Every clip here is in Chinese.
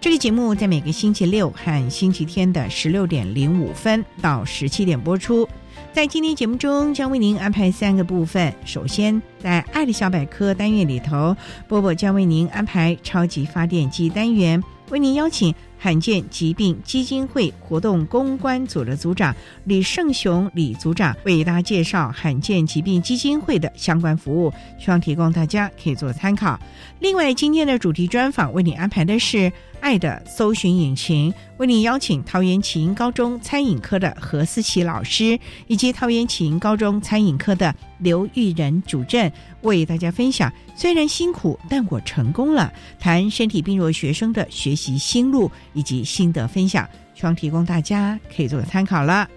这个节目在每个星期六和星期天的十六点零五分到十七点播出。在今天节目中，将为您安排三个部分。首先，在“爱的小百科”单元里头，波波将为您安排“超级发电机”单元，为您邀请。罕见疾病基金会活动公关组的组长李胜雄李组长为大家介绍罕见疾病基金会的相关服务，希望提供大家可以做参考。另外，今天的主题专访为你安排的是。爱的搜寻引擎为你邀请桃园启英高中餐饮科的何思琪老师，以及桃园启英高中餐饮科的刘玉仁主任，为大家分享虽然辛苦，但我成功了。谈身体病弱学生的学习心路以及心得分享，希望提供大家可以做个参考了。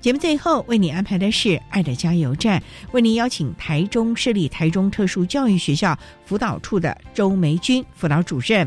节目最后为你安排的是爱的加油站，为您邀请台中设立台中特殊教育学校辅导处的周梅君辅导主任。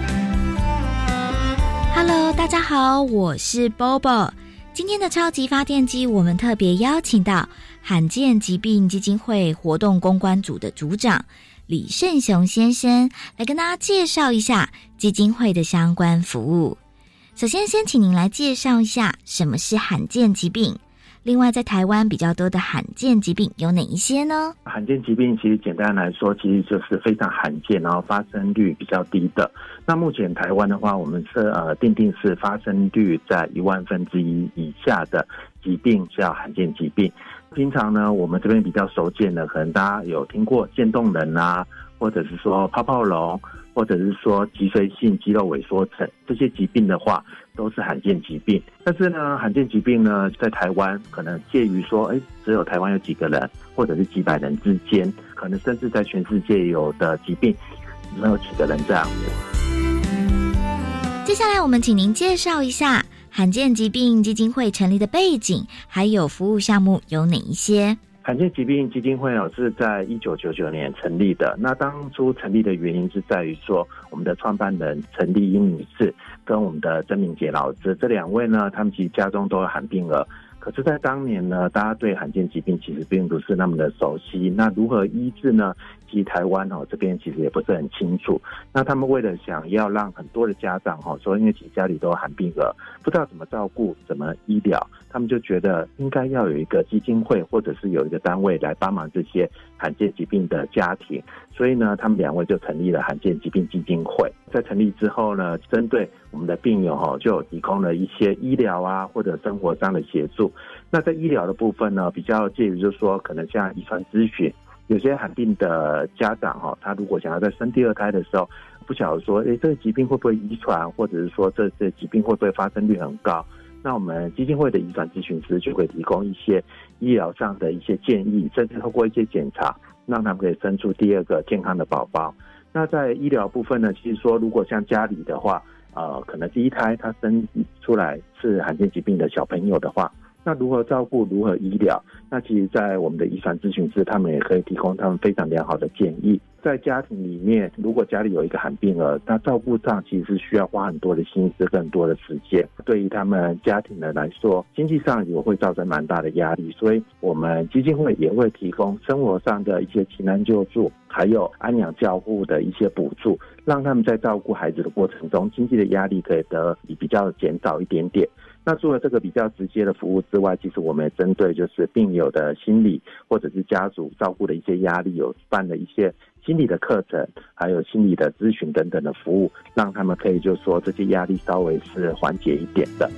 Hello，大家好，我是 Bobo。今天的超级发电机，我们特别邀请到罕见疾病基金会活动公关组的组长李胜雄先生，来跟大家介绍一下基金会的相关服务。首先，先请您来介绍一下什么是罕见疾病。另外，在台湾比较多的罕见疾病有哪一些呢？罕见疾病其实简单来说，其实就是非常罕见，然后发生率比较低的。那目前台湾的话，我们是呃定定是发生率在一万分之一以下的疾病叫罕见疾病。平常呢，我们这边比较熟见的，可能大家有听过渐冻人啊，或者是说泡泡龙。或者是说脊髓性肌肉萎缩症这些疾病的话，都是罕见疾病。但是呢，罕见疾病呢，在台湾可能介于说，哎，只有台湾有几个人，或者是几百人之间，可能甚至在全世界有的疾病，没有几个人这样。接下来，我们请您介绍一下罕见疾病基金会成立的背景，还有服务项目有哪一些。罕见疾病基金会呢是在一九九九年成立的。那当初成立的原因是在于说，我们的创办人陈丽英女士跟我们的曾明杰老师这两位呢，他们其实家中都有罕病儿。可是，在当年呢，大家对罕见疾病其实并不是那么的熟悉。那如何医治呢？其实台湾哦这边其实也不是很清楚。那他们为了想要让很多的家长哈说，因为其实家里都有罕病了，不知道怎么照顾、怎么医疗，他们就觉得应该要有一个基金会，或者是有一个单位来帮忙这些罕见疾病的家庭。所以呢，他们两位就成立了罕见疾病基金会。在成立之后呢，针对我们的病友哈，就提供了一些医疗啊或者生活上的协助。那在医疗的部分呢，比较介于就是说，可能像遗传咨询，有些罕病的家长哈，他如果想要在生第二胎的时候，不晓得说，哎，这个疾病会不会遗传，或者是说这这疾病会不会发生率很高？那我们基金会的遗传咨询师就会提供一些医疗上的一些建议，甚至透过一些检查，让他们可以生出第二个健康的宝宝。那在医疗部分呢，其实说如果像家里的话，呃，可能第一胎他生出来是罕见疾病的小朋友的话。那如何照顾，如何医疗？那其实，在我们的遗传咨询师，他们也可以提供他们非常良好的建议。在家庭里面，如果家里有一个罕病儿，那照顾上其实需要花很多的心思、更多的时间。对于他们家庭的来说，经济上也会造成蛮大的压力。所以，我们基金会也会提供生活上的一些急难救助，还有安养照护的一些补助，让他们在照顾孩子的过程中，经济的压力可以得比较减少一点点。那除了这个比较直接的服务之外，其实我们也针对就是病友的心理或者是家属照顾的一些压力，有办了一些心理的课程，还有心理的咨询等等的服务，让他们可以就说这些压力稍微是缓解一点的。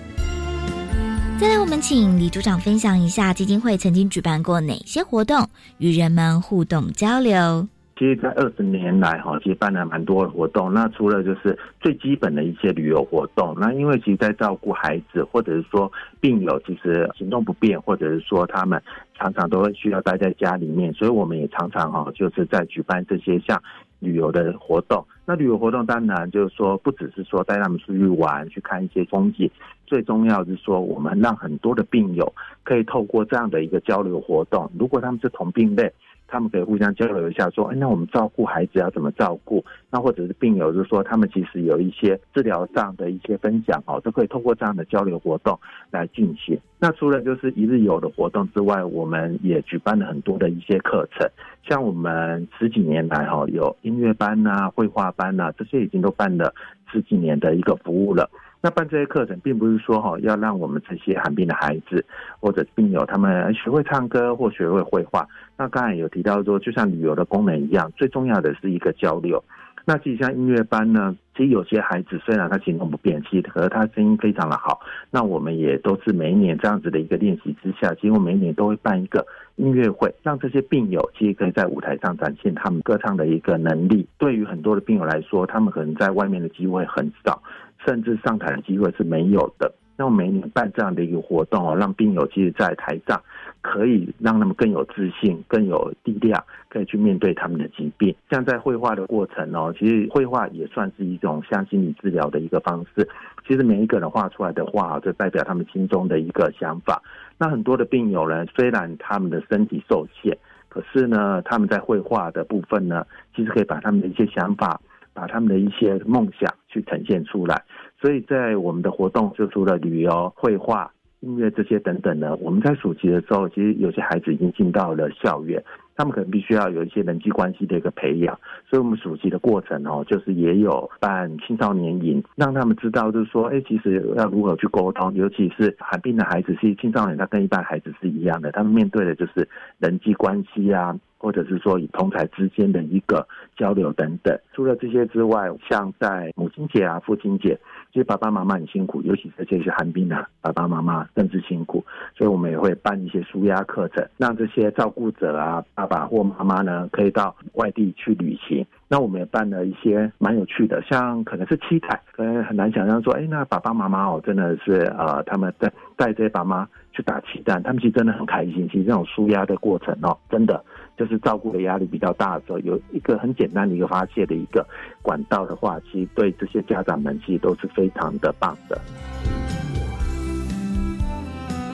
再来，我们请李组长分享一下基金会曾经举办过哪些活动，与人们互动交流。其实，在二十年来，哈，其实办了蛮多的活动。那除了就是最基本的一些旅游活动，那因为其实，在照顾孩子或者是说病友，其实行动不便，或者是说他们常常都会需要待在家里面，所以我们也常常哈，就是在举办这些像旅游的活动。那旅游活动当然就是说，不只是说带他们出去玩，去看一些风景，最重要是说，我们让很多的病友可以透过这样的一个交流活动，如果他们是同病类。他们可以互相交流一下，说，哎，那我们照顾孩子要怎么照顾？那或者是病友，就是说，他们其实有一些治疗上的一些分享，哦，都可以通过这样的交流活动来进行。那除了就是一日游的活动之外，我们也举办了很多的一些课程，像我们十几年来，哈，有音乐班呐、绘画班呐，这些已经都办了十几年的一个服务了。那办这些课程，并不是说哈要让我们这些寒病的孩子或者病友他们学会唱歌或学会绘画。那刚才有提到说，就像旅游的功能一样，最重要的是一个交流。那其实像音乐班呢，其实有些孩子虽然他行动不便，其实可是他声音非常的好。那我们也都是每一年这样子的一个练习之下，几乎每一年都会办一个音乐会，让这些病友其实可以在舞台上展现他们歌唱的一个能力。对于很多的病友来说，他们可能在外面的机会很少。甚至上台的机会是没有的。那我每年办这样的一个活动哦，让病友其实，在台上可以让他们更有自信、更有力量，可以去面对他们的疾病。像在绘画的过程哦，其实绘画也算是一种像心理治疗的一个方式。其实每一个人画出来的画，就代表他们心中的一个想法。那很多的病友呢，虽然他们的身体受限，可是呢，他们在绘画的部分呢，其实可以把他们的一些想法。把他们的一些梦想去呈现出来，所以在我们的活动，就除了旅游、绘画、音乐这些等等呢，我们在暑期的时候，其实有些孩子已经进到了校园，他们可能必须要有一些人际关系的一个培养，所以我们暑期的过程哦，就是也有办青少年营，让他们知道，就是说，哎，其实要如何去沟通，尤其是寒病的孩子，是青少年，他跟一般孩子是一样的，他们面对的就是人际关系啊。或者是说以同台之间的一个交流等等。除了这些之外，像在母亲节啊、父亲节，其实爸爸妈妈很辛苦，尤其是这些寒冰的爸爸妈妈更是辛苦，所以我们也会办一些舒压课程，让这些照顾者啊、爸爸或妈妈呢，可以到外地去旅行。那我们也办了一些蛮有趣的，像可能是七彩，可能很难想象说，哎，那爸爸妈妈哦，真的是呃，他们带带这些爸妈去打气弹，他们其实真的很开心。其实这种舒压的过程哦，真的。就是照顾的压力比较大的时候，有一个很简单的一个发泄的一个管道的话，其实对这些家长们其实都是非常的棒的。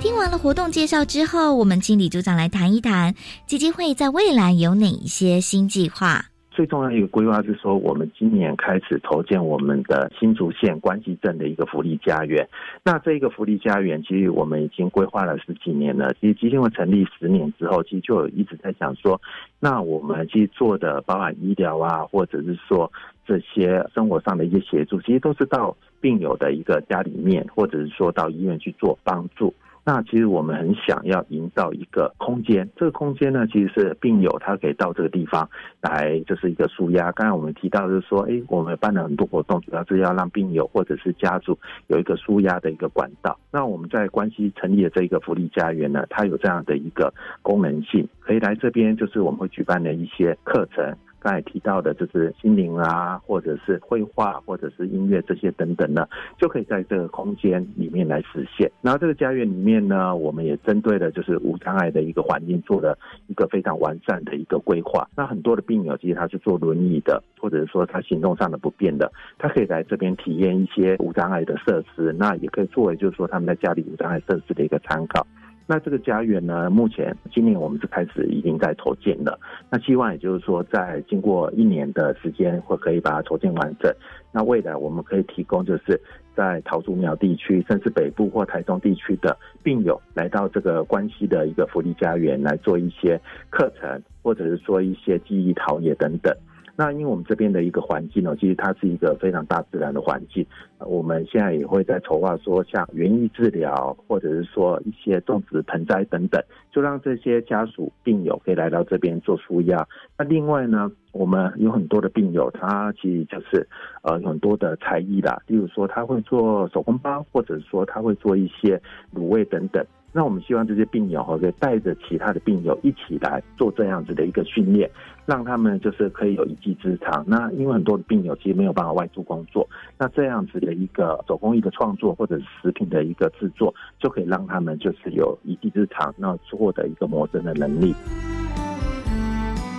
听完了活动介绍之后，我们经理组长来谈一谈基金会在未来有哪一些新计划。最重要的一个规划是说，我们今年开始投建我们的新竹县关西镇的一个福利家园。那这一个福利家园，其实我们已经规划了十几年了。其实基金会成立十年之后，其实就一直在想说，那我们其实做的包含医疗啊，或者是说这些生活上的一些协助，其实都是到病友的一个家里面，或者是说到医院去做帮助。那其实我们很想要营造一个空间，这个空间呢，其实是病友他可以到这个地方来，就是一个舒压。刚才我们提到就是说，哎，我们办了很多活动，主要是要让病友或者是家属有一个舒压的一个管道。那我们在关西成立的这个福利家园呢，它有这样的一个功能性，可以来这边，就是我们会举办的一些课程。刚才提到的，就是心灵啊，或者是绘画，或者是音乐这些等等呢，就可以在这个空间里面来实现。然后这个家园里面呢，我们也针对了就是无障碍的一个环境做了一个非常完善的一个规划。那很多的病友其实他是坐轮椅的，或者是说他行动上的不便的，他可以来这边体验一些无障碍的设施，那也可以作为就是说他们在家里无障碍设施的一个参考。那这个家园呢，目前今年我们是开始已经在筹建了。那希望也就是说，在经过一年的时间，会可以把它筹建完整。那未来我们可以提供，就是在桃竹苗地区，甚至北部或台中地区的病友，来到这个关西的一个福利家园来做一些课程，或者是说一些记忆陶冶等等。那因为我们这边的一个环境呢，其实它是一个非常大自然的环境。我们现在也会在筹划说，像园艺治疗，或者是说一些种植盆栽等等，就让这些家属病友可以来到这边做舒压。那另外呢，我们有很多的病友，他其实就是呃很多的才艺啦，例如说他会做手工包，或者说他会做一些卤味等等。那我们希望这些病友可以带着其他的病友一起来做这样子的一个训练，让他们就是可以有一技之长。那因为很多的病友其实没有办法外出工作，那这样子的一个手工艺的创作或者是食品的一个制作，就可以让他们就是有一技之长，那获得一个谋生的能力。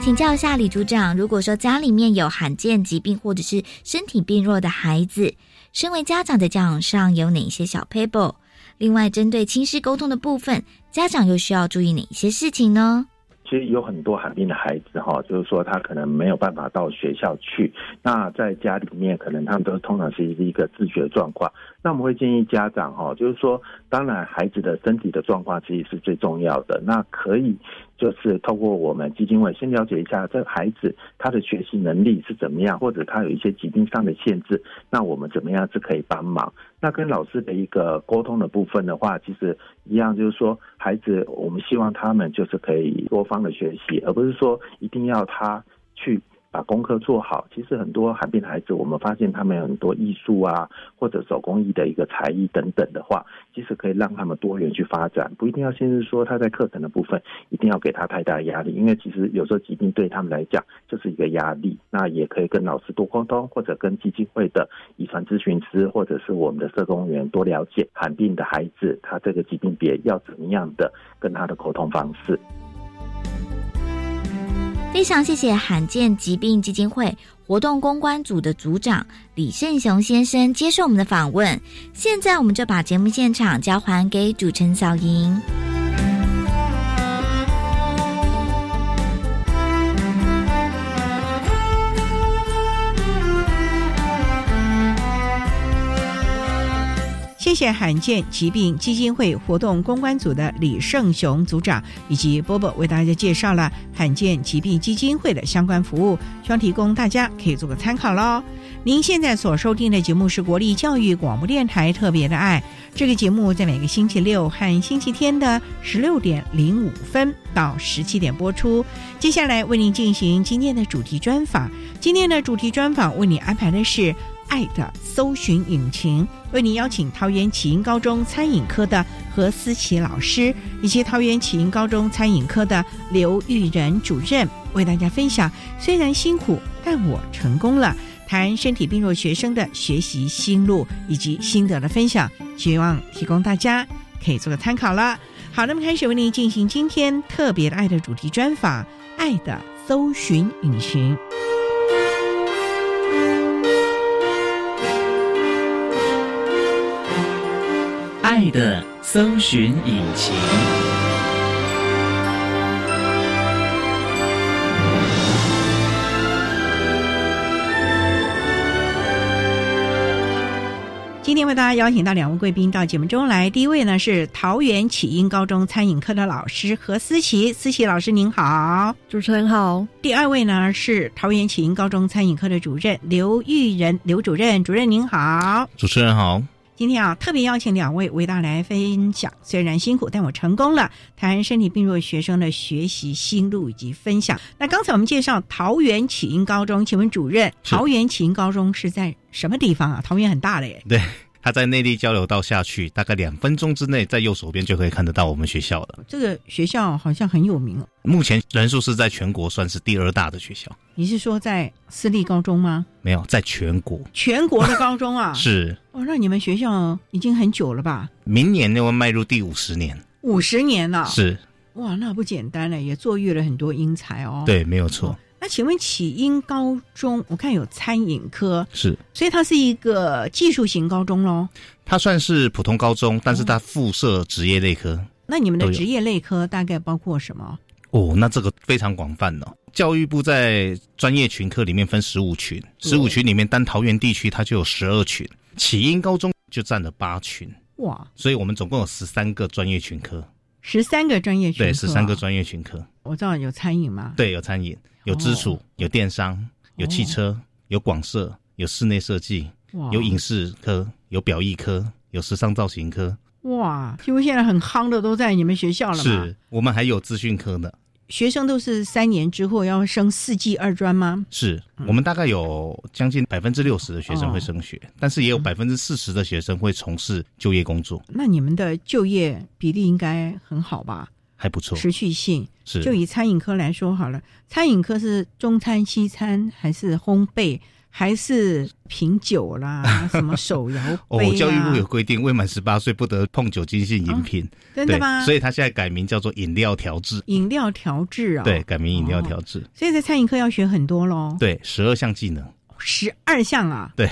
请教一下李组长，如果说家里面有罕见疾病或者是身体病弱的孩子，身为家长的教养上有哪些小 paper？另外，针对亲师沟通的部分，家长又需要注意哪些事情呢？其实有很多寒病的孩子哈，就是说他可能没有办法到学校去，那在家里面可能他们都通常是一个自学状况。那我们会建议家长哈，就是说，当然孩子的身体的状况其实是最重要的，那可以。就是透过我们基金会先了解一下这孩子他的学习能力是怎么样，或者他有一些疾病上的限制，那我们怎么样是可以帮忙？那跟老师的一个沟通的部分的话，其实一样，就是说孩子，我们希望他们就是可以多方的学习，而不是说一定要他去。把功课做好，其实很多罕病孩子，我们发现他们有很多艺术啊，或者手工艺的一个才艺等等的话，其实可以让他们多元去发展，不一定要限制说他在课程的部分一定要给他太大压力，因为其实有时候疾病对他们来讲就是一个压力。那也可以跟老师多沟通，或者跟基金会的遗传咨询师，或者是我们的社工员多了解罕病的孩子他这个疾病别要怎么样的跟他的沟通方式。非常谢谢罕见疾病基金会活动公关组的组长李胜雄先生接受我们的访问。现在我们就把节目现场交还给主持人小莹。谢谢罕见疾病基金会活动公关组的李胜雄组长以及波波为大家介绍了罕见疾病基金会的相关服务，希望提供大家可以做个参考喽。您现在所收听的节目是国立教育广播电台特别的爱，这个节目在每个星期六和星期天的十六点零五分到十七点播出。接下来为您进行今天的主题专访，今天的主题专访为你安排的是。爱的搜寻引擎为您邀请桃园启英高中餐饮科的何思琪老师，以及桃园启英高中餐饮科的刘玉仁主任，为大家分享虽然辛苦，但我成功了。谈身体病弱学生的学习心路以及心得的分享，希望提供大家可以做个参考了。好，那么开始为您进行今天特别的爱的主题专访，爱的搜寻引擎。爱的搜寻引擎。今天为大家邀请到两位贵宾到节目中来。第一位呢是桃园启英高中餐饮科的老师何思琪，思琪老师您好，主持人好。第二位呢是桃园启英高中餐饮科的主任刘玉仁，刘主任，主任您好，主持人好。今天啊，特别邀请两位为大家来分享，虽然辛苦，但我成功了。谈身体病弱学生的学习心路以及分享。那刚才我们介绍桃园启英高中，请问主任，桃园启英高中是在什么地方啊？桃园很大的耶。对，他在内地交流道下去，大概两分钟之内，在右手边就可以看得到我们学校了。这个学校好像很有名哦。目前人数是在全国算是第二大的学校。你是说在私立高中吗？没有，在全国。全国的高中啊？是。哦，那你们学校已经很久了吧？明年就会迈入第五十年。五十年了。是。哇，那不简单了，也坐育了很多英才哦。对，没有错。那请问启英高中，我看有餐饮科，是，所以它是一个技术型高中喽。它算是普通高中，但是它附设职业类科。那你们的职业类科大概包括什么？哦，那这个非常广泛哦。教育部在专业群科里面分十五群，十五群里面单桃园地区它就有十二群，启英高中就占了八群。哇，所以我们总共有十三个专业群科。十三个专业群科对，十三个专业群科。我知道有餐饮吗？对，有餐饮，有支础，有电商，有汽车，有广设，有室内设计，有影视科，有表艺科，有时尚造型科。哇，几乎现在很夯的都在你们学校了。是我们还有资讯科呢。学生都是三年之后要升四季二专吗？是我们大概有将近百分之六十的学生会升学，但是也有百分之四十的学生会从事就业工作。那你们的就业比例应该很好吧？还不错，持续性是。就以餐饮科来说好了，餐饮科是中餐、西餐还是烘焙？还是品酒啦，什么手摇哦，教育部有规定，未满十八岁不得碰酒精性饮品，真的吗？所以他现在改名叫做饮料调制。饮料调制啊，对，改名饮料调制。所以在餐饮课要学很多喽。对，十二项技能。十二项啊？对。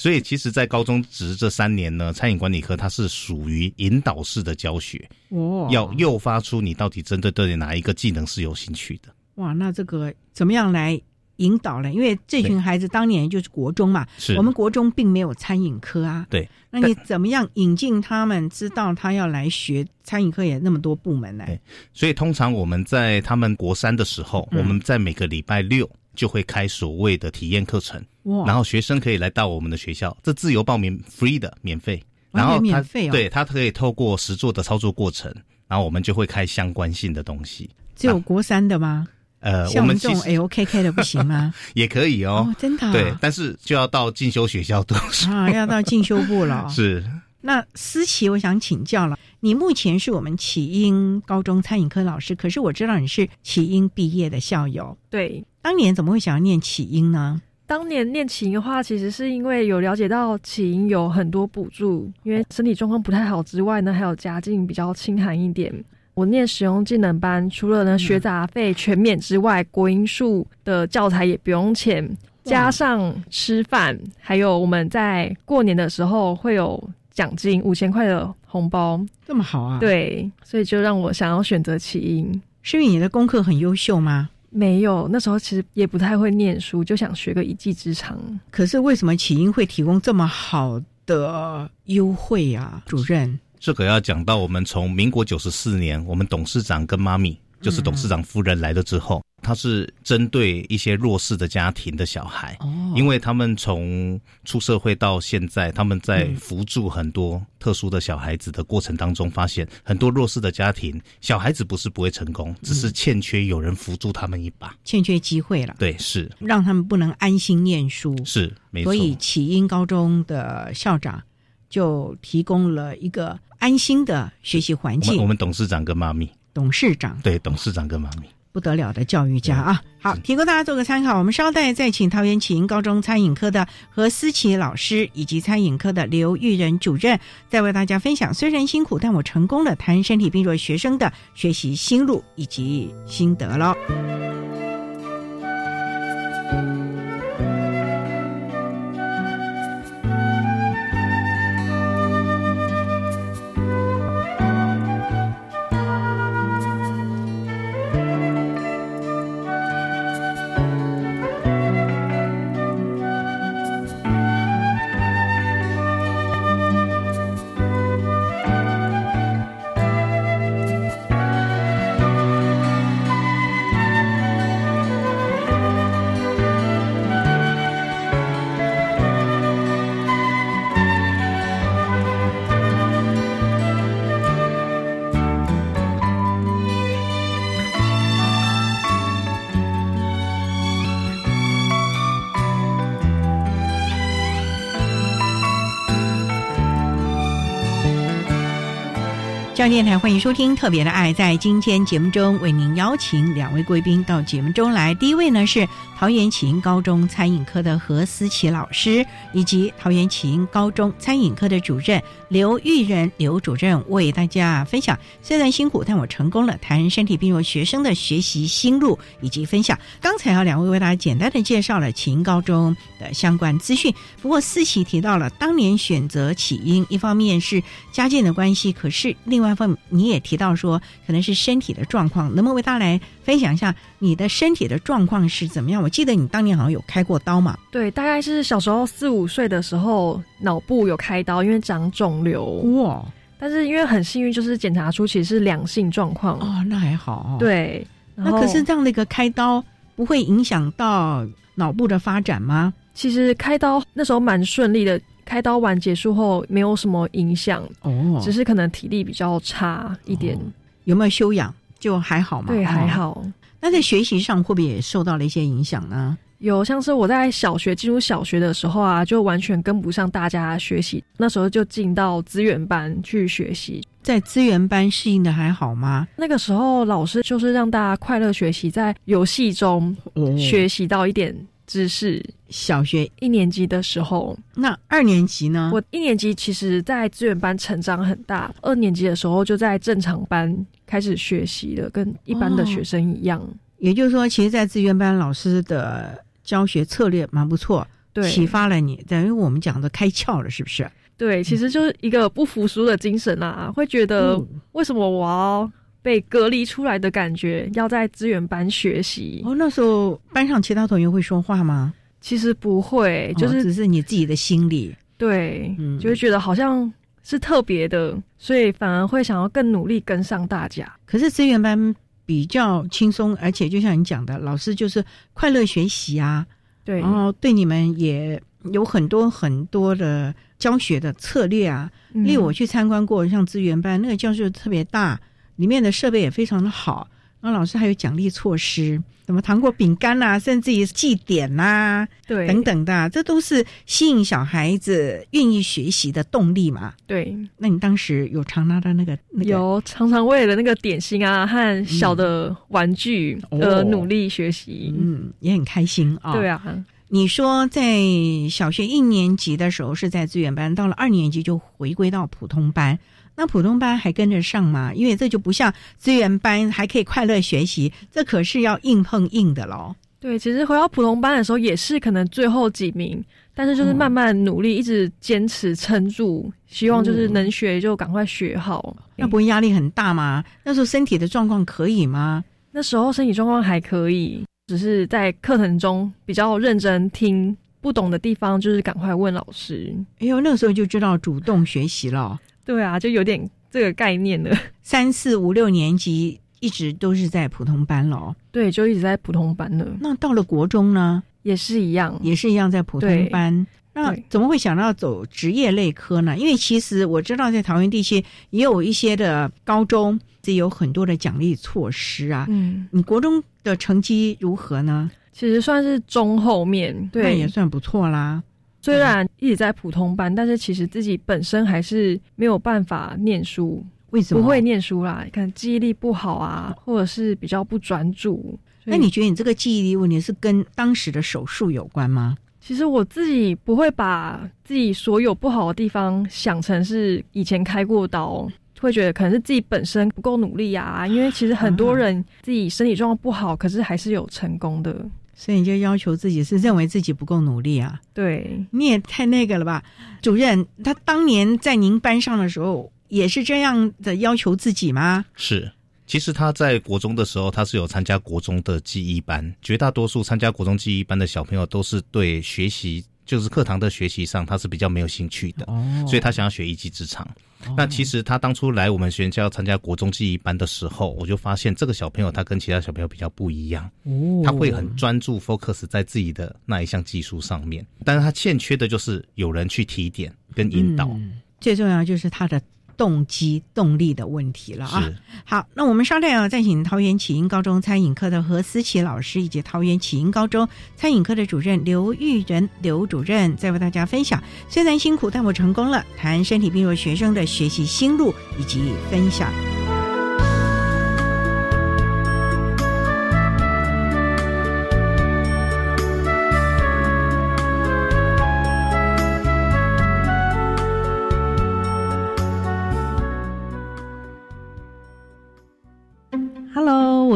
所以其实，在高中职这三年呢，餐饮管理科它是属于引导式的教学，哦，要诱发出你到底针对对哪一个技能是有兴趣的。哇，那这个怎么样来？引导呢，因为这群孩子当年就是国中嘛，我们国中并没有餐饮科啊。对，那你怎么样引进他们，知道他要来学餐饮科也那么多部门呢？对，所以通常我们在他们国三的时候，我们在每个礼拜六就会开所谓的体验课程，然后学生可以来到我们的学校，这自由报名，free 的，免费，然后免费哦，对他可以透过实做的操作过程，然后我们就会开相关性的东西。只有国三的吗？呃，我们这种 LKK 的不行吗？也可以哦，真的。对，但是就要到进修学校读书啊，要到进修部了。是。那思琪，我想请教了，你目前是我们启英高中餐饮科老师，可是我知道你是启英毕业的校友。对，当年怎么会想要念启英呢？当年念启英的话，其实是因为有了解到启英有很多补助，因为身体状况不太好之外呢，还有家境比较清寒一点。我念使用技能班，除了呢学杂费全免之外，国英数的教材也不用钱，加上吃饭，还有我们在过年的时候会有奖金五千块的红包，这么好啊？对，所以就让我想要选择起因。是因为你的功课很优秀吗？没有，那时候其实也不太会念书，就想学个一技之长。可是为什么起因会提供这么好的优惠啊，主任？这个要讲到我们从民国九十四年，我们董事长跟妈咪，就是董事长夫人来了之后，他是针对一些弱势的家庭的小孩，哦，因为他们从出社会到现在，他们在扶助很多特殊的小孩子的过程当中，发现很多弱势的家庭小孩子不是不会成功，只是欠缺有人扶助他们一把，欠缺机会了。对，是让他们不能安心念书，是没错。所以启英高中的校长就提供了一个。安心的学习环境。我们董事长跟妈咪，董事长对董事长跟妈咪不得了的教育家啊！好，提供大家做个参考。我们稍待再请桃园启英高中餐饮科的何思琪老师以及餐饮科的刘玉仁主任，再为大家分享。虽然辛苦，但我成功了。谈身体病弱学生的学习心路以及心得了。中央电台欢迎收听《特别的爱》。在今天节目中，为您邀请两位贵宾到节目中来。第一位呢是桃园启英高中餐饮科的何思琪老师，以及桃园启英高中餐饮科的主任刘玉仁刘主任，为大家分享虽然辛苦，但我成功了。谈身体病弱学生的学习心路以及分享。刚才啊，两位为大家简单的介绍了启英高中的相关资讯。不过思琪提到了当年选择启英，一方面是家境的关系，可是另外一方。你也提到说，可能是身体的状况，能不能为大家来 分享一下你的身体的状况是怎么样？我记得你当年好像有开过刀嘛？对，大概是小时候四五岁的时候，脑部有开刀，因为长肿瘤哇。但是因为很幸运，就是检查出其实是良性状况哦，那还好。对，那可是这样的一个开刀不会影响到脑部的发展吗？其实开刀那时候蛮顺利的。开刀完结束后没有什么影响哦，只是可能体力比较差一点。有没有休养？就还好嘛？对，还好。那在学习上会不会也受到了一些影响呢？有，像是我在小学进入小学的时候啊，就完全跟不上大家学习。那时候就进到资源班去学习，在资源班适应的还好吗？那个时候老师就是让大家快乐学习，在游戏中学习到一点。知识小学一年级的时候，那二年级呢？我一年级其实，在资源班成长很大。二年级的时候，就在正常班开始学习了，跟一般的学生一样。也就是说，其实，在资源班老师的教学策略蛮不错，对，启发了你，等于我们讲的开窍了，是不是？对，其实就是一个不服输的精神啊，会觉得为什么我要？被隔离出来的感觉，要在资源班学习。哦，那时候班上其他同学会说话吗？其实不会，就是只是你自己的心理。对，就会觉得好像是特别的，所以反而会想要更努力跟上大家。可是资源班比较轻松，而且就像你讲的，老师就是快乐学习啊。对，然后对你们也有很多很多的教学的策略啊。例如我去参观过，像资源班那个教室特别大。里面的设备也非常的好，那老师还有奖励措施，什么糖果、饼干呐，甚至于祭典呐，对，等等的，这都是吸引小孩子愿意学习的动力嘛。对，那你当时有常拿到那个？有常常为了那个点心啊和小的玩具而努力学习，嗯，也很开心啊。对啊，你说在小学一年级的时候是在资源班，到了二年级就回归到普通班。那普通班还跟着上吗？因为这就不像资源班还可以快乐学习，这可是要硬碰硬的喽。对，其实回到普通班的时候也是可能最后几名，但是就是慢慢努力，一直坚持撑住，希望就是能学就赶快学好。那不会压力很大吗？那时候身体的状况可以吗？那时候身体状况还可以，只是在课程中比较认真听，不懂的地方就是赶快问老师。哎呦，那个时候就知道主动学习了。对啊，就有点这个概念了。三四五六年级一直都是在普通班了，对，就一直在普通班了。那到了国中呢，也是一样，也是一样在普通班。那怎么会想到走职业类科呢？因为其实我知道在桃园地区也有一些的高中，这有很多的奖励措施啊。嗯，你国中的成绩如何呢？其实算是中后面，对，也算不错啦。虽然一直在普通班，但是其实自己本身还是没有办法念书。为什么不会念书啦？可能记忆力不好啊，或者是比较不专注。那你觉得你这个记忆力问题是跟当时的手术有关吗？其实我自己不会把自己所有不好的地方想成是以前开过刀，会觉得可能是自己本身不够努力啊。因为其实很多人自己身体状况不好，可是还是有成功的。所以你就要求自己是认为自己不够努力啊？对，你也太那个了吧，主任。他当年在您班上的时候，也是这样的要求自己吗？是，其实他在国中的时候，他是有参加国中的记忆班。绝大多数参加国中记忆班的小朋友，都是对学习。就是课堂的学习上，他是比较没有兴趣的，所以他想要学一技之长。那其实他当初来我们学校参加国中记忆班的时候，我就发现这个小朋友他跟其他小朋友比较不一样，他会很专注 focus 在自己的那一项技术上面，但是他欠缺的就是有人去提点跟引导。最重要就是他的动机、动力的问题了啊。好，那我们稍待啊，再请桃园启英高中餐饮科的何思琪老师以及桃园启英高中餐饮科的主任刘玉仁刘主任，再为大家分享。虽然辛苦，但我成功了。谈身体病弱学生的学习心路以及分享。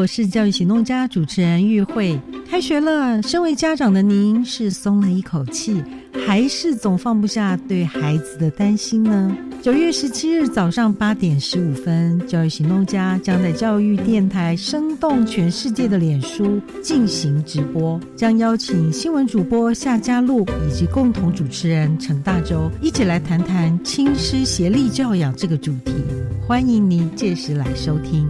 我是教育行动家主持人玉慧。开学了，身为家长的您是松了一口气，还是总放不下对孩子的担心呢？九月十七日早上八点十五分，教育行动家将在教育电台生动全世界的脸书进行直播，将邀请新闻主播夏佳璐以及共同主持人陈大洲一起来谈谈亲师协力教养这个主题。欢迎您届时来收听。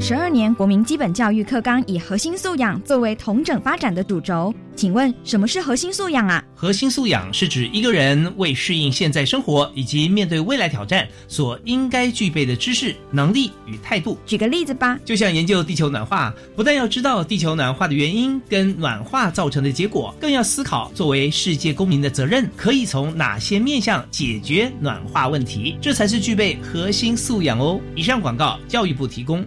十二年国民基本教育课纲以核心素养作为同整发展的主轴，请问什么是核心素养啊？核心素养是指一个人为适应现在生活以及面对未来挑战所应该具备的知识、能力与态度。举个例子吧，就像研究地球暖化，不但要知道地球暖化的原因跟暖化造成的结果，更要思考作为世界公民的责任可以从哪些面向解决暖化问题，这才是具备核心素养哦。以上广告，教育部提供。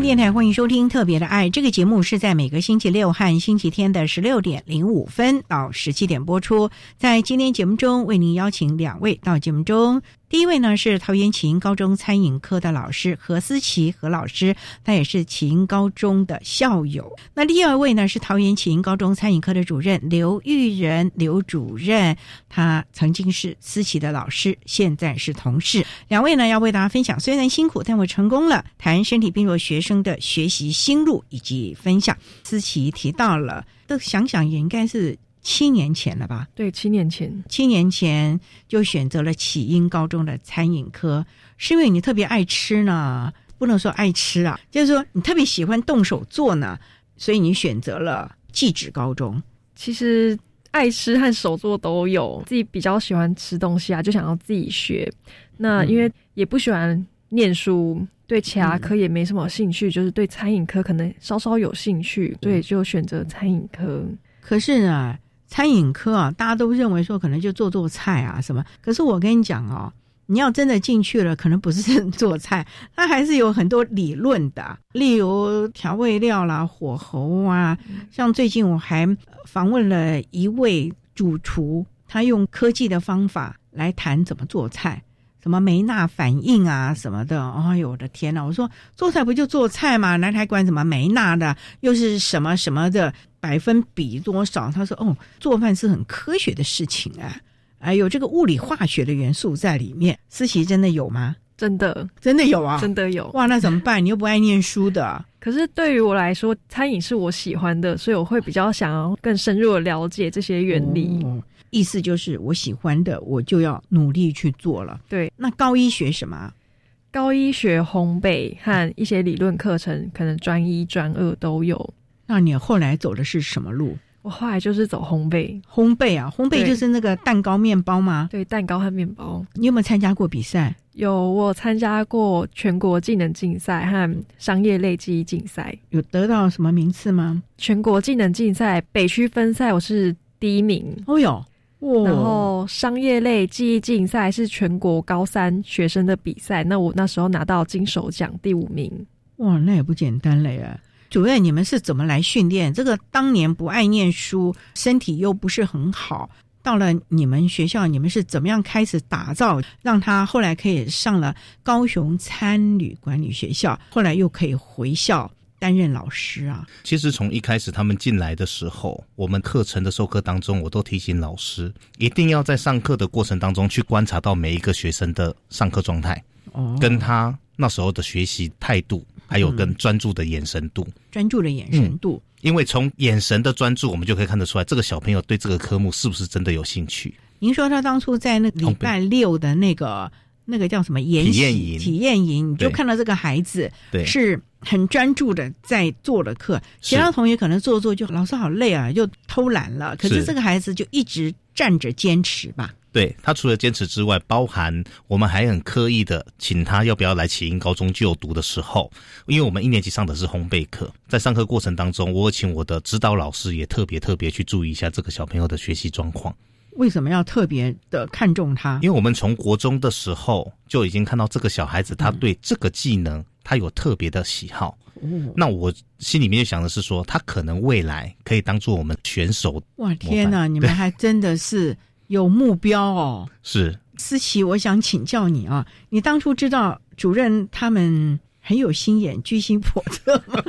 电台欢迎收听《特别的爱》这个节目，是在每个星期六和星期天的十六点零五分到十七点播出。在今天节目中，为您邀请两位到节目中。第一位呢是桃园启英高中餐饮科的老师何思琪何老师，他也是启英高中的校友。那第二位呢是桃园启英高中餐饮科的主任刘玉仁刘主任，他曾经是思琪的老师，现在是同事。两位呢要为大家分享，虽然辛苦，但我成功了。谈身体病弱学生的学习心路以及分享。思琪提到了，都想想也应该是。七年前了吧？对，七年前，七年前就选择了启英高中的餐饮科，是因为你特别爱吃呢？不能说爱吃啊，就是说你特别喜欢动手做呢，所以你选择了技职高中。其实爱吃和手做都有，自己比较喜欢吃东西啊，就想要自己学。那因为也不喜欢念书，对其他科也没什么兴趣，就是对餐饮科可能稍稍有兴趣，所以就选择餐饮科。可是啊。餐饮科啊，大家都认为说可能就做做菜啊什么，可是我跟你讲哦，你要真的进去了，可能不是 做菜，它还是有很多理论的，例如调味料啦、火候啊。像最近我还访问了一位主厨，他用科技的方法来谈怎么做菜，什么梅纳反应啊什么的。哎呦我的天呐！我说做菜不就做菜吗？哪还管什么梅纳的，又是什么什么的？百分比多少？他说：“哦，做饭是很科学的事情啊，哎，有这个物理化学的元素在里面。思琪真的有吗？真的，真的有啊，真的有。哇，那怎么办？你又不爱念书的。可是对于我来说，餐饮是我喜欢的，所以我会比较想要更深入的了解这些原理。意思就是我喜欢的，我就要努力去做了。对，那高一学什么？高一学烘焙和一些理论课程，可能专一、专二都有。”那你后来走的是什么路？我后来就是走烘焙，烘焙啊，烘焙就是那个蛋糕、面包吗？对，蛋糕和面包。你有没有参加过比赛？有，我参加过全国技能竞赛和商业类技艺竞赛。有得到什么名次吗？全国技能竞赛北区分赛我是第一名，哦哟，哇然后商业类记忆竞赛是全国高三学生的比赛，那我那时候拿到金手奖第五名。哇，那也不简单了呀。主任，你们是怎么来训练？这个当年不爱念书，身体又不是很好，到了你们学校，你们是怎么样开始打造，让他后来可以上了高雄参旅管理学校，后来又可以回校担任老师啊？其实从一开始他们进来的时候，我们课程的授课当中，我都提醒老师，一定要在上课的过程当中去观察到每一个学生的上课状态，哦跟他那时候的学习态度，还有跟专注的眼神度。专注的眼神度。因为从眼神的专注，我们就可以看得出来，这个小朋友对这个科目是不是真的有兴趣。您说他当初在那个礼拜六的那个那个叫什么研体验营体验营，你就看到这个孩子对是很专注的在做的课，其他同学可能做做就老师好累啊，又偷懒了。可是是这个孩子就一直站着坚持吧。对他除了坚持之外，包含我们还很刻意的请他要不要来启英高中就读的时候，因为我们一年级上的是烘焙课，在上课过程当中，我有请我的指导老师也特别特别去注意一下这个小朋友的学习状况，为什么要特别的看重他？因为我们从国中的时候就已经看到这个小孩子他对这个技能他有特别的喜好。哦那我心里面就想的是说，他可能未来可以当做我们选手。哇天哪，你们还真的是有目标哦。是思琪，我想请教你啊，你当初知道主任他们很有心眼、居心叵测吗？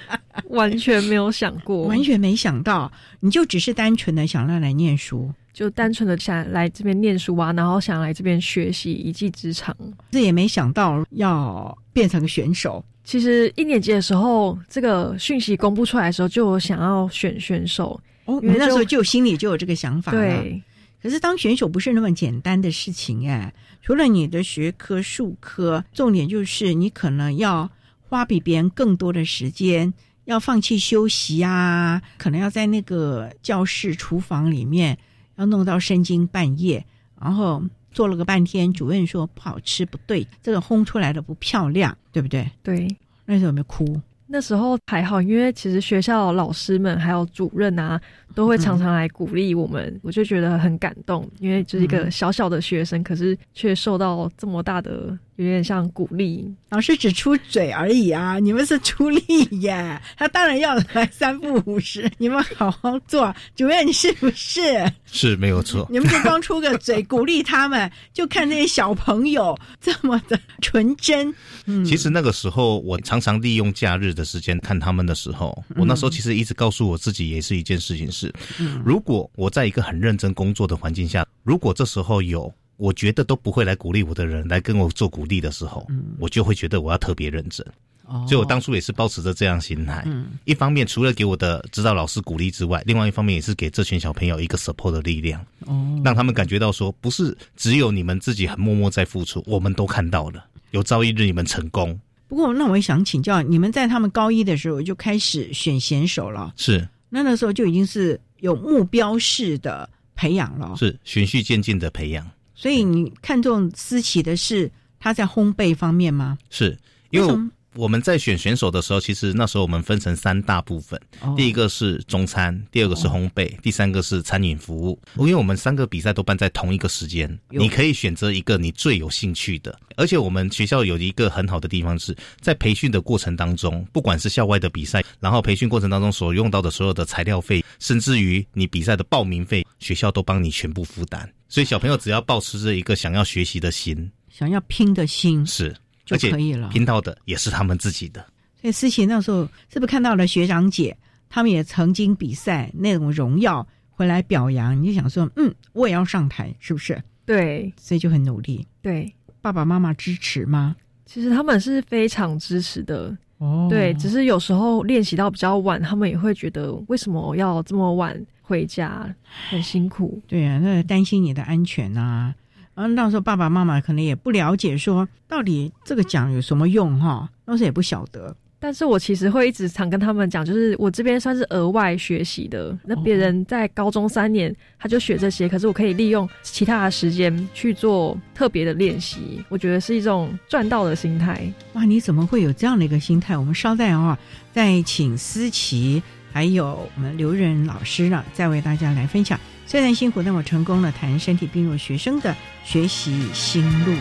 完全没有想过，完全没想到，你就只是单纯的想让来念书，就单纯的想来这边念书啊，然后想来这边学习一技之长。这也没想到要变成选手。其实一年级的时候，这个讯息公布出来的时候，就想要选选手。哦，你那时候就就心里就有这个想法了。对，可是当选手不是那么简单的事情哎，除了你的学科、术科，重点就是你可能要花比别人更多的时间，要放弃休息啊，可能要在那个教室、厨房里面要弄到深更半夜，然后做了个半天，主任说不好吃，不对，这个烘出来的不漂亮，对不对？对，那时候有没有哭？那时候还好，因为其实学校老师们还有主任啊，都会常常来鼓励我们，我就觉得很感动，因为就是一个小小的学生，可是却受到这么大的，有点像鼓励。老师只出嘴而已啊，你们是出力耶，他当然要来三不五十，你们好好做。主任，你是不是？是没有错。你们就光出个嘴鼓励他们，就看那些小朋友这么的纯真。嗯，其实那个时候，我常常利用假日的时间看他们的时候，我那时候其实一直告诉我自己，也是一件事情是，嗯如果我在一个很认真工作的环境下，如果这时候有我觉得都不会来鼓励我的人来跟我做鼓励的时候，我就会觉得我要特别认真。哦所以我当初也是保持着这样心态。嗯一方面除了给我的指导老师鼓励之外，另外一方面也是给这群小朋友一个 support 的力量，哦让他们感觉到说，不是只有你们自己很默默在付出，我们都看到了，有朝一日你们成功。不过，那我也想请教，你们在他们高一的时候就开始选选手了，是那那时候就已经是有目标式的培养了。是循序渐进的培养，所以你看中思琪的是他在烘焙方面吗？是因为我们在选选手的时候，其实那时候我们分成三大部分，哦。第一个是中餐，第二个是烘焙，第三个是餐饮服务。因为我们三个比赛都办在同一个时间，你可以选择一个你最有兴趣的。而且我们学校有一个很好的地方是在培训的过程当中，不管是校外的比赛，然后培训过程当中所用到的所有的材料费，甚至于你比赛的报名费，学校都帮你全部负担。所以小朋友只要保持着一个想要学习的心，想要拼的心。是就而且可以了。拼到的也是他们自己的。所以思琪那时候是不是看到了学长姐他们也曾经比赛那种荣耀回来表扬，你就想说，嗯，我也要上台，是不是？对所以就很努力。对，爸爸妈妈支持吗？其实他们是非常支持的。哦对，只是有时候练习到比较晚，他们也会觉得为什么我要这么晚回家，很辛苦。对啊，那担心你的安全啊。然后那时候爸爸妈妈可能也不了解说到底这个奖有什么用哈，当时也不晓得。但是我其实会一直常跟他们讲，就是我这边算是额外学习的。那别人在高中三年他就学这些，可是我可以利用其他的时间去做特别的练习。我觉得是一种赚到的心态。哇，你怎么会有这样的一个心态？我们稍待啊，再请思琪还有我们刘仁老师呢，再为大家来分享。虽然辛苦，但我成功了。谈身体病弱学生的学习心路。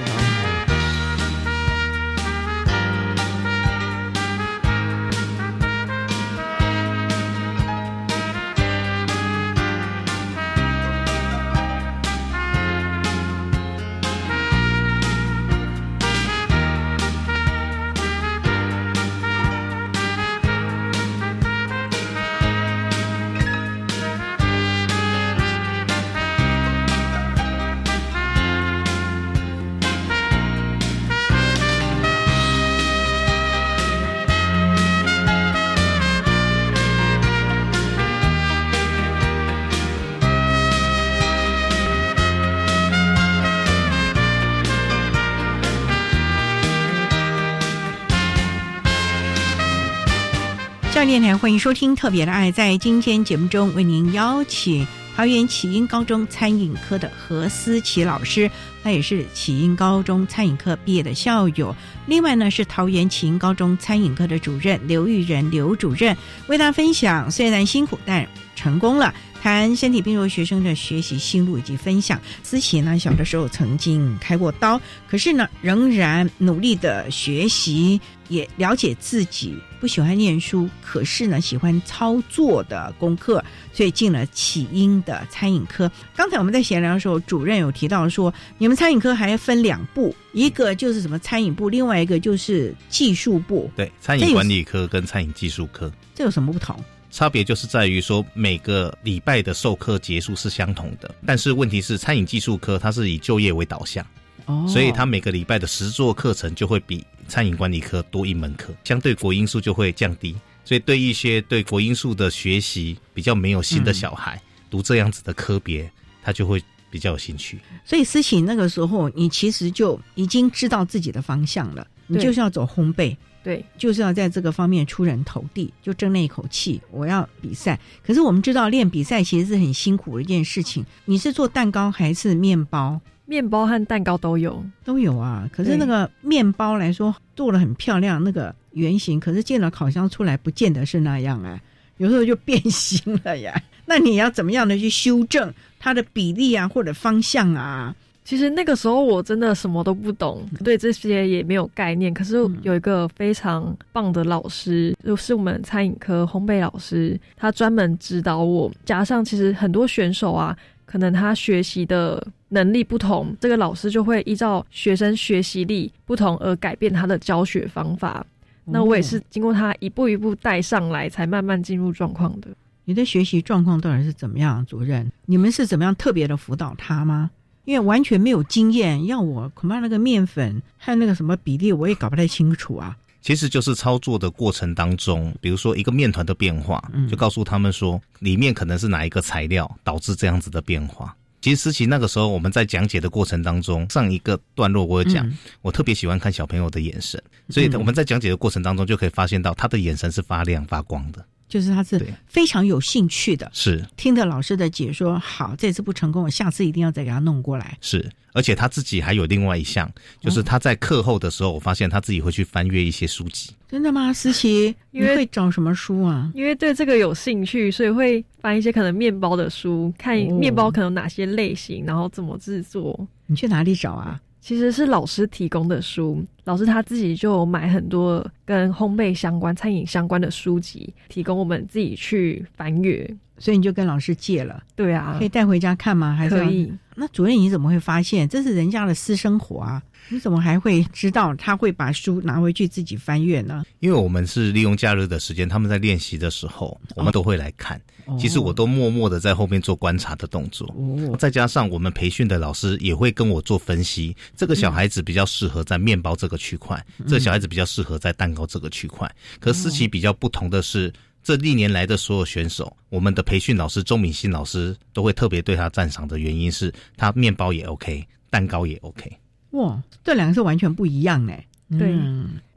欢迎收听《特别的爱》。在今天节目中，为您邀请桃园启英高中餐饮科的何思琪老师，他也是启英高中餐饮科毕业的校友。另外呢，是桃园启英高中餐饮科的主任刘玉仁刘主任，为大家分享虽然辛苦，但成功了。谈身体病弱学生的学习心路以及分享。思琪呢，小的时候曾经开过刀，可是呢，仍然努力的学习，也了解自己不喜欢念书，可是呢，喜欢操作的功课，所以进了启英的餐饮科。刚才我们在闲聊的时候，主任有提到说，你们餐饮科还分两部，一个就是什么餐饮部，另外一个就是技术部。对，餐饮管理科跟餐饮技术科，这有什么不同？差别就是在于说，每个礼拜的授课结束是相同的，但是问题是，餐饮技术科它是以就业为导向，哦，所以他每个礼拜的实作课程就会比餐饮管理科多一门课，相对国因素就会降低，所以对一些对国因素的学习比较没有心的小孩，读这样子的科别，他就会比较有兴趣。所以思琪那个时候，你其实就已经知道自己的方向了，你就是要走烘焙。对，就是要在这个方面出人头地，就争那一口气。我要比赛，可是我们知道练比赛其实是很辛苦的一件事情。你是做蛋糕还是面包？面包和蛋糕都有，都有啊。可是那个面包来说，做的很漂亮，那个圆形，可是进了烤箱出来，不见得是那样啊。有时候就变形了呀。那你要怎么样的去修正它的比例啊，或者方向啊？其实那个时候我真的什么都不懂，对这些也没有概念。可是有一个非常棒的老师，就是我们餐饮科烘焙老师，他专门指导我。加上其实很多选手啊，可能他学习的能力不同，这个老师就会依照学生学习力不同而改变他的教学方法。那我也是经过他一步一步带上来，才慢慢进入状况的。你的学习状况到底是怎么样，主任？你们是怎么样特别的辅导他吗？因为完全没有经验，要我恐怕那个面粉和那个什么比例，我也搞不太清楚啊。其实就是操作的过程当中，比如说一个面团的变化，就告诉他们说里面可能是哪一个材料导致这样子的变化。其实思琪那个时候我们在讲解的过程当中，上一个段落我有讲，我特别喜欢看小朋友的眼神，所以我们在讲解的过程当中就可以发现到他的眼神是发亮发光的。就是他是非常有兴趣的，是听着老师的解说，好，这次不成功，我下次一定要再给他弄过来。是，而且他自己还有另外一项，就是他在课后的时候，我发现他自己会去翻阅一些书籍。真的吗，思琪？你会找什么书啊？因为对这个有兴趣，所以会翻一些可能面包的书，看面包可能哪些类型，然后怎么制作。你去哪里找啊？其实是老师提供的书，老师他自己就买很多跟烘焙相关、餐饮相关的书籍，提供我们自己去翻阅。所以你就跟老师借了，对啊，可以带回家看吗？还可以。那主任你怎么会发现这是人家的私生活啊？你怎么还会知道他会把书拿回去自己翻阅呢？因为我们是利用假日的时间，他们在练习的时候，我们都会来看。其实我都默默的在后面做观察的动作。再加上我们培训的老师也会跟我做分析，这个小孩子比较适合在面包这个区块，这个小孩子比较适合在蛋糕这个区块。可思琪比较不同的是。这历年来的所有选手，我们的培训老师周敏欣老师都会特别对他赞赏的原因是他面包也 OK，蛋糕也 OK。哇，这两个是完全不一样呢。对，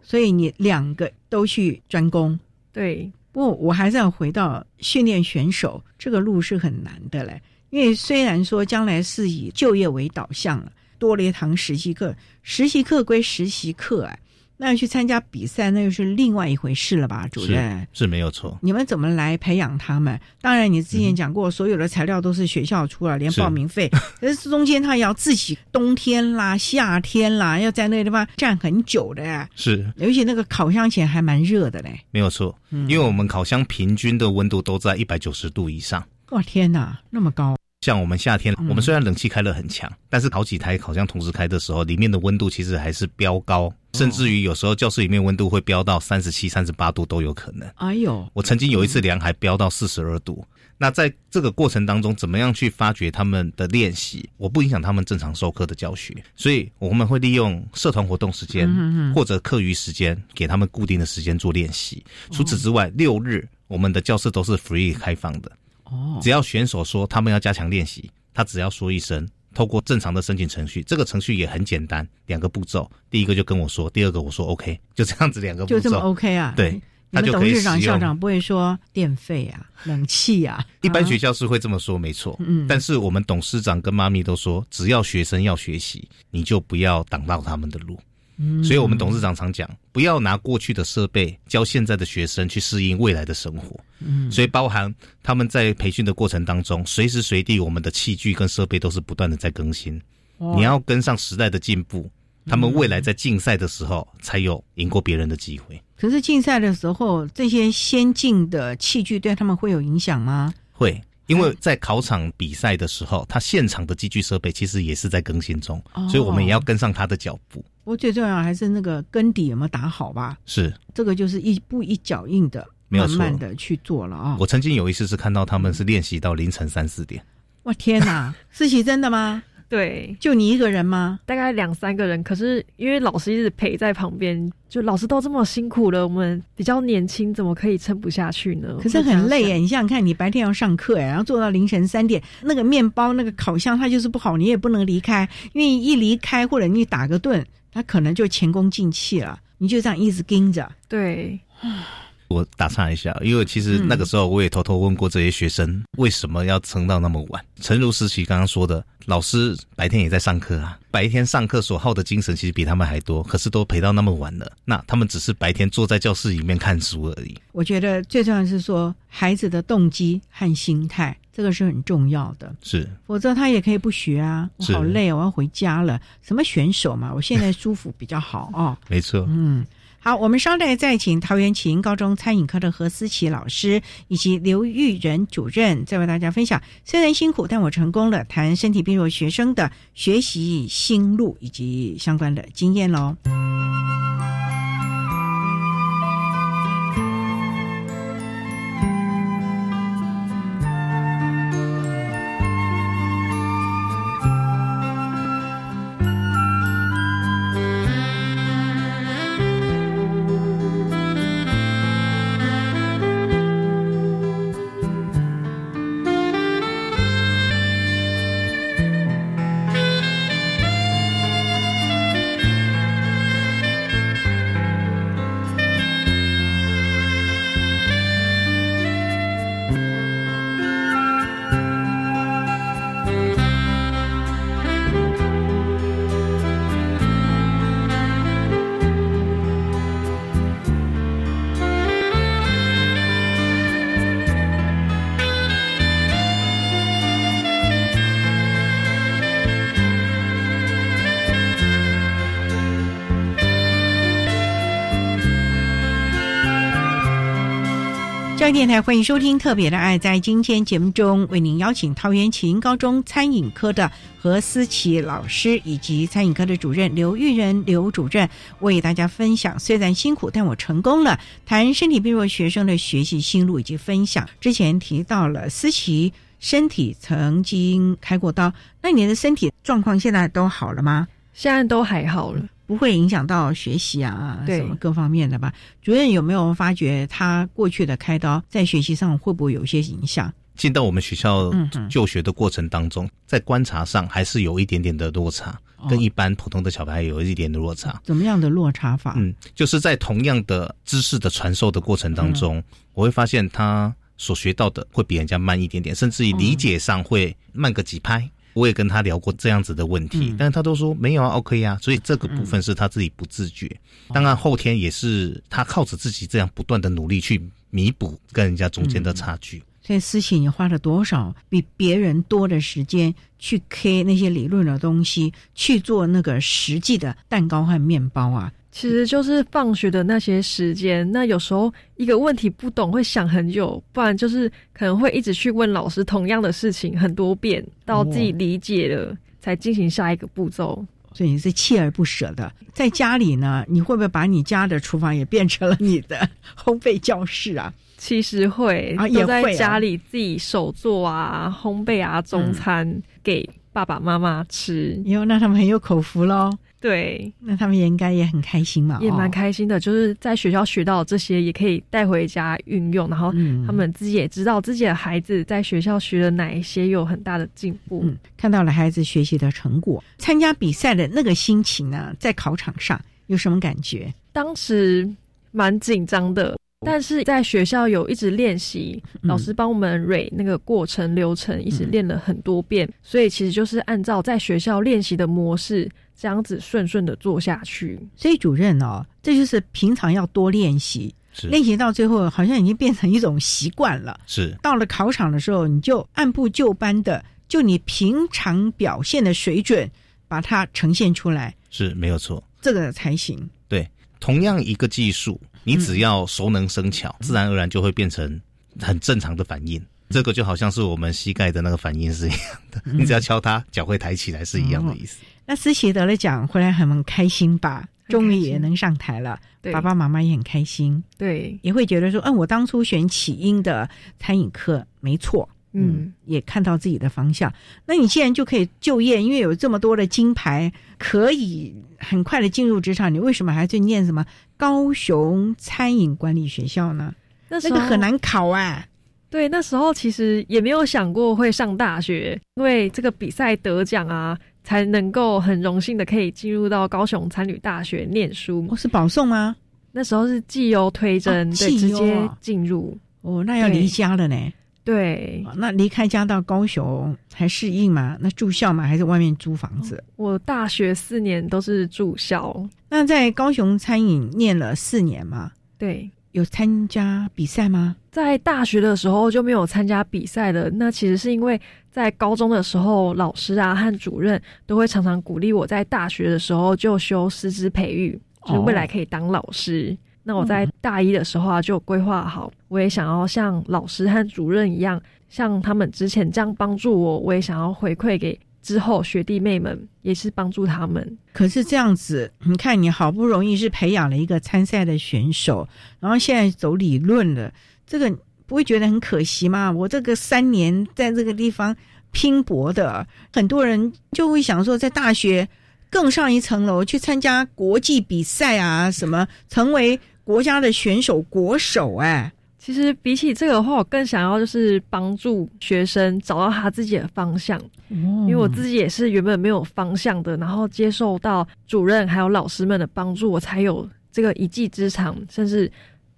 所以你两个都去专攻。对，不过我还是要回到训练选手这个路是很难的嘞，因为虽然说将来是以就业为导向了，多了一堂实习课，实习课归实习课哎。那要去参加比赛，那又是另外一回事了吧，主任？是是没有错。你们怎么来培养他们？当然，你之前讲过，所有的材料都是学校出了，连报名费。可是中间他也要自己冬天啦、夏天啦，要在那个地方站很久的。是，尤其那个烤箱前还蛮热的嘞。没有错，因为我们烤箱平均的温度都在一百九十度以上。哇天哪，那么高！像我们夏天，我们虽然冷气开得很强，但是好几台烤箱同时开的时候，里面的温度其实还是飙高，甚至于有时候教室里面温度会飙到三十七、三十八度都有可能。哎呦，我曾经有一次量还飙到四十二度。那在这个过程当中，怎么样去发掘他们的练习？我不影响他们正常授课的教学，所以我们会利用社团活动时间或者课余时间，给他们固定的时间做练习。除此之外，六日我们的教室都是 free 开放的。哦，只要选手说他们要加强练习，他只要说一声，透过正常的申请程序，这个程序也很简单，两个步骤，第一个就跟我说，第二个我说 OK，就这样子两个步骤，就这么 OK 啊？对，他就可以董事长、校长不会说电费啊、冷气啊，一般学校是会这么说，没错。嗯，但是我们董事长跟妈咪都说，只要学生要学习，你就不要挡到他们的路。所以，我们董事长常讲，不要拿过去的设备教现在的学生去适应未来的生活。嗯，所以包含他们在培训的过程当中，随时随地我们的器具跟设备都是不断的在更新。你要跟上时代的进步，他们未来在竞赛的时候才有赢过别人的机会。可是竞赛的时候，这些先进的器具对他们会有影响吗？会。因为在考场比赛的时候，他现场的机具设备其实也是在更新中，所以我们也要跟上他的脚步。我最重要还是那个根底有没有打好吧？是，这个就是一步一脚印的，慢慢的去做了啊。我曾经有一次是看到他们是练习到凌晨三四点。哇天哪，思琪真的吗？对，就你一个人吗？大概两三个人，可是因为老师一直陪在旁边，就老师都这么辛苦了，我们比较年轻，怎么可以撑不下去呢？可是很累耶，你想想看，你白天要上课哎，然后做到凌晨三点，那个面包那个烤箱它就是不好，你也不能离开，因为一离开或者你打个盹，它可能就前功尽弃了，你就这样一直盯着。对。我打岔一下，因为其实那个时候我也偷偷问过这些学生，为什么要撑到那么晚？诚如实习刚刚说的，老师白天也在上课啊，白天上课所耗的精神其实比他们还多，可是都陪到那么晚了，那他们只是白天坐在教室里面看书而已。我觉得最重要是说孩子的动机和心态，这个是很重要的。是，否则他也可以不学啊，我好累，我要回家了。什么选手嘛，我现在舒服比较好哦。没错，嗯。好，我们稍待再请桃园琴高中餐饮科的何思琪老师以及刘玉仁主任，再为大家分享。虽然辛苦，但我成功了。谈身体病弱学生的学习心路以及相关的经验喽。教育电台欢迎收听《特别的爱》。在今天节目中，为您邀请桃园启英高中餐饮科的何思琪老师以及餐饮科的主任刘玉仁刘主任，为大家分享。虽然辛苦，但我成功了。谈身体病弱学生的学习心路以及分享。之前提到了思琪身体曾经开过刀，那你的身体状况现在都好了吗？现在都还好了。不会影响到学习啊，什么各方面的吧？主任有没有发觉他过去的开刀在学习上会不会有一些影响？进到我们学校就学的过程当中，在观察上还是有一点点的落差，跟一般普通的小孩有一点的落差。怎么样的落差法？嗯，就是在同样的知识的传授的过程当中，我会发现他所学到的会比人家慢一点点，甚至于理解上会慢个几拍。我也跟他聊过这样子的问题，但是他都说没有啊，OK 啊，所以这个部分是他自己不自觉。当然后天也是他靠着自己这样不断的努力去弥补跟人家中间的差距。所以思琪，你花了多少比别人多的时间去 K 那些理论的东西，去做那个实际的蛋糕和面包啊？其实就是放学的那些时间，那有时候一个问题不懂会想很久，不然就是可能会一直去问老师同样的事情很多遍，到自己理解了才进行下一个步骤。所以你是锲而不舍的。在家里呢，你会不会把你家的厨房也变成了你的烘焙教室啊？其实会啊，也在家里自己手做啊，烘焙啊，中餐给爸爸妈妈吃，哟，那他们很有口福喽。对，那他们也应该也很开心嘛，也蛮开心的。就是在学校学到这些，也可以带回家运用。然后他们自己也知道自己的孩子在学校学了哪一些，有很大的进步。嗯，看到了孩子学习的成果，参加比赛的那个心情呢，在考场上有什么感觉？当时蛮紧张的。但是在学校有一直练习，老师帮我们蕊那个过程流程，一直练了很多遍，所以其实就是按照在学校练习的模式，这样子顺顺的做下去。所以主任哦，这就是平常要多练习，练习到最后好像已经变成一种习惯了。是到了考场的时候，你就按部就班的，就你平常表现的水准，把它呈现出来，是没有错，这个才行。对，同样一个技术。你只要熟能生巧，自然而然就会变成很正常的反应。这个就好像是我们膝盖的那个反应是一样的，你只要敲它，脚会抬起来是一样的意思。那思琪得了奖回来很开心吧？终于也能上台了，爸爸妈妈也很开心，对，也会觉得说，嗯，我当初选起因的餐饮课没错。嗯，也看到自己的方向。那你既然就可以就业，因为有这么多的金牌，可以很快的进入职场，你为什么还去念什么高雄餐饮管理学校呢？那个很难考啊。对，那时候其实也没有想过会上大学，因为这个比赛得奖啊，才能够很荣幸的可以进入到高雄餐旅大学念书。哦，是保送吗？那时候是绩优推甄，对，直接进入。哦，那要离家了呢。对，那离开家到高雄还适应吗？那住校吗，还是外面租房子？我大学四年都是住校。那在高雄餐饮念了四年吗？对，有参加比赛吗？在大学的时候就没有参加比赛的。那其实是因为在高中的时候，老师啊和主任都会常常鼓励我在大学的时候就修师资培育，就未来可以当老师。那我在大一的时候啊，就规划好，我也想要像老师和主任一样，像他们之前这样帮助我，我也想要回馈给之后学弟妹们，也是帮助他们。可是这样子，你看你好不容易是培养了一个参赛的选手，然后现在走理论了，这个不会觉得很可惜吗？我这个三年在这个地方拼搏的，很多人就会想说，在大学更上一层楼去参加国际比赛啊，什么成为。国家的选手国手哎，其实比起这个的话，我更想要就是帮助学生找到他自己的方向。因为我自己也是原本没有方向的，然后接受到主任还有老师们的帮助，我才有这个一技之长，甚至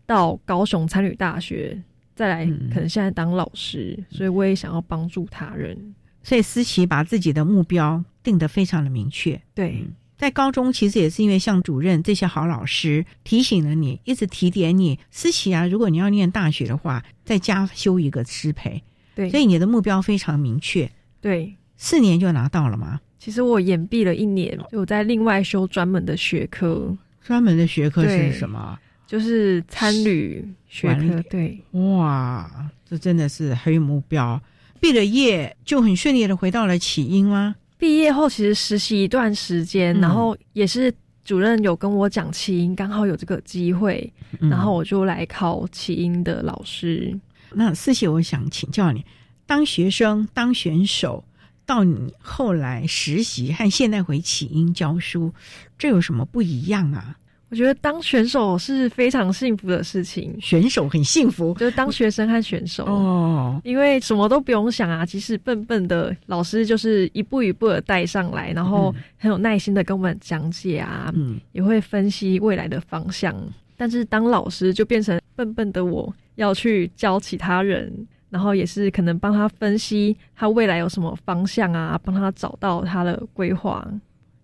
到高雄参与大学，再来可能现在当老师，所以我也想要帮助他人。所以思琪把自己的目标定得非常的明确，对。在高中，其实也是因为像主任这些好老师提醒了你，一直提点你。思琪啊，如果你要念大学的话，再加修一个师培。对，所以你的目标非常明确。对，四年就拿到了吗？其实我延毕了一年，我在另外修专门的学科。专门的学科是什么？就是参旅学科。对，哇，这真的是很有目标。毕了业就很顺利的回到了启英吗？毕业后其实实习一段时间，然后也是主任有跟我讲起因，刚好有这个机会，然后我就来考起因的老师。那思琪，我想请教你，当学生、当选手，到你后来实习和现在回起因教书，这有什么不一样啊？我我觉得当选手是非常幸福的事情，选手很幸福，就是当学生和选手。哦，因为什么都不用想啊，即使笨笨的老师就是一步一步的带上来，然后很有耐心的跟我们讲解啊，嗯，也会分析未来的方向。但是当老师就变成笨笨的我要去教其他人，然后也是可能帮他分析他未来有什么方向啊，帮他找到他的规划。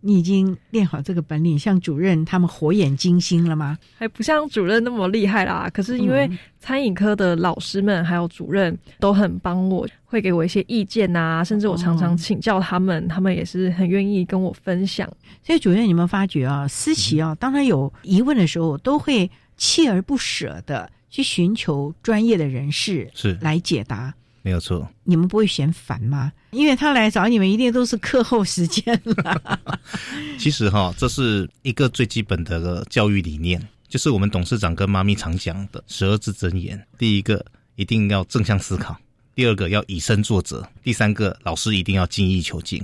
你已经练好这个本领，像主任他们火眼金睛了吗？还不像主任那么厉害啦。可是因为餐饮科的老师们还有主任都很帮我，会给我一些意见啊，甚至我常常请教他们，他们也是很愿意跟我分享。所以主任，你们发觉啊，思琪啊，当他有疑问的时候，都会锲而不舍的去寻求专业的人士是来解答。没有错，你们不会嫌烦吗？因为他来找你们，一定都是课后时间了。其实哈，这是一个最基本的教育理念，就是我们董事长跟妈咪常讲的十二字真言。第一个，一定要正向思考；第二个，要以身作则；第三个，老师一定要精益求精。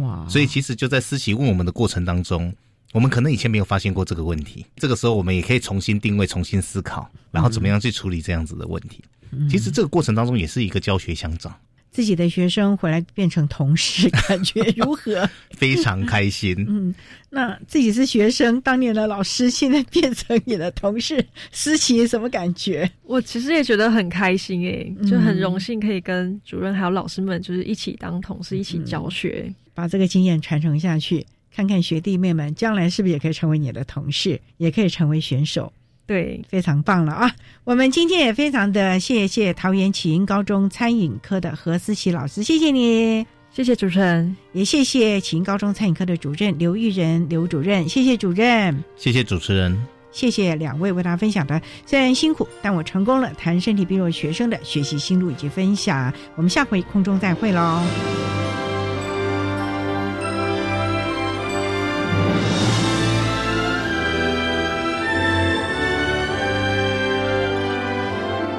哇！所以其实就在思琪问我们的过程当中，我们可能以前没有发现过这个问题。这个时候，我们也可以重新定位、重新思考，然后怎么样去处理这样子的问题。其实这个过程当中也是一个教学相长，自己的学生回来变成同事，感觉如何？非常开心。嗯，那自己是学生，当年的老师，现在变成你的同事，思琪什么感觉？我其实也觉得很开心诶，就很荣幸可以跟主任还有老师们，就是一起当同事，一起教学，把这个经验传承下去，看看学弟妹们将来是不是也可以成为你的同事，也可以成为选手。对，非常棒了啊！我们今天也非常的谢谢桃园启英高中餐饮科的何思琪老师，谢谢你，谢谢主持人，也谢谢启英高中餐饮科的主任刘玉仁刘主任，谢谢主任，谢谢主持人，谢谢两位为大家分享的，虽然辛苦，但我成功了谈身体病弱学生的学习心路以及分享，我们下回空中再会喽。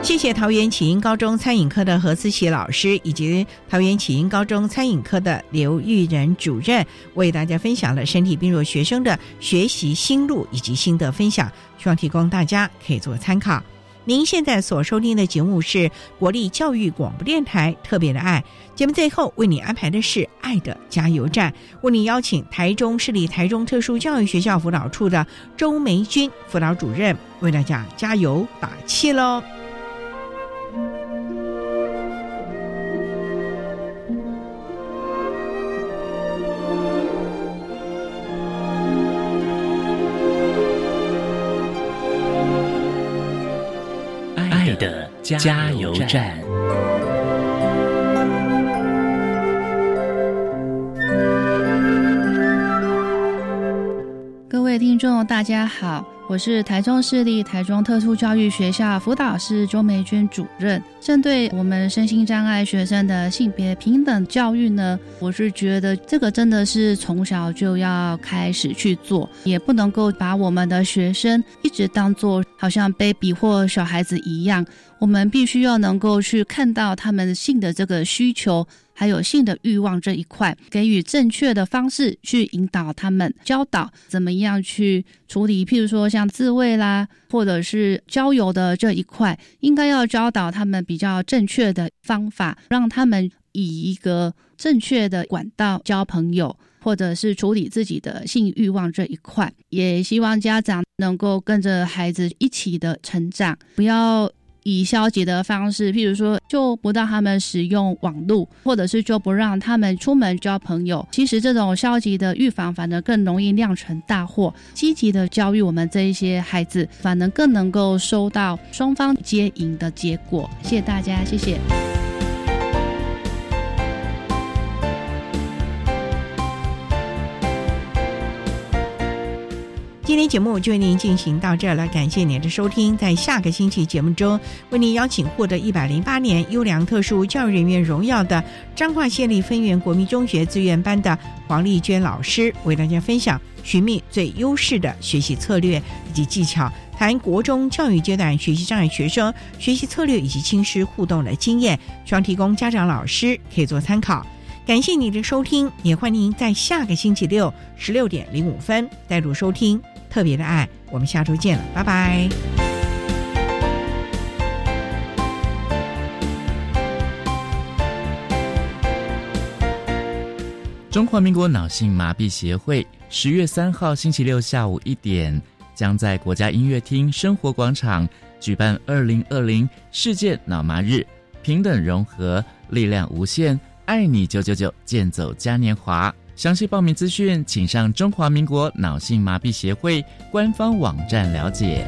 谢谢桃园启英高中餐饮科的何思琪老师，以及桃园启英高中餐饮科的刘玉仁主任，为大家分享了身体病弱学生的学习心路以及心得分享，希望提供大家可以做参考。您现在所收听的节目是国立教育广播电台特别的爱节目，最后为你安排的是爱的加油站，为你邀请台中市立台中特殊教育学校辅导处的周梅君辅导主任为大家加油打气喽。加油站。位听众，大家好，我是台中市立台中特殊教育学校辅导室周梅娟主任。针对我们身心障碍学生的性别平等教育呢，我是觉得这个真的是从小就要开始去做，也不能够把我们的学生一直当做好像 baby 或小孩子一样。我们必须要能够去看到他们性的这个需求，还有性的欲望这一块，给予正确的方式去引导他们，教导怎么样去处理。譬如说像自慰啦，或者是交友的这一块，应该要教导他们比较正确的方法，让他们以一个正确的管道交朋友，或者是处理自己的性欲望这一块。也希望家长能够跟着孩子一起的成长，不要。以消极的方式，譬如说就不让他们使用网络，或者是就不让他们出门交朋友。其实这种消极的预防，反而更容易酿成大祸。积极的教育我们这一些孩子，反而更能够收到双方皆赢的结果。谢谢大家，谢谢。今天节目就为您进行到这了，感谢您的收听。在下个星期节目中，为您邀请获得一百零八年优良特殊教育人员荣耀的彰化县立分园国民中学资源班的黄丽娟老师，为大家分享寻觅最优势的学习策略以及技巧，谈国中教育阶段学习障碍学生学习策略以及亲师互动的经验，希望提供家长老师可以做参考。感谢你的收听，也欢迎您在下个星期六十六点零五分再度收听。特别的爱，我们下周见了，拜拜。中华民国脑性麻痹协会十月三号星期六下午一点，将在国家音乐厅生活广场举办二零二零世界脑麻日，平等融合，力量无限，爱你九九九，健走嘉年华。详细报名资讯，请上中华民国脑性麻痹协会官方网站了解。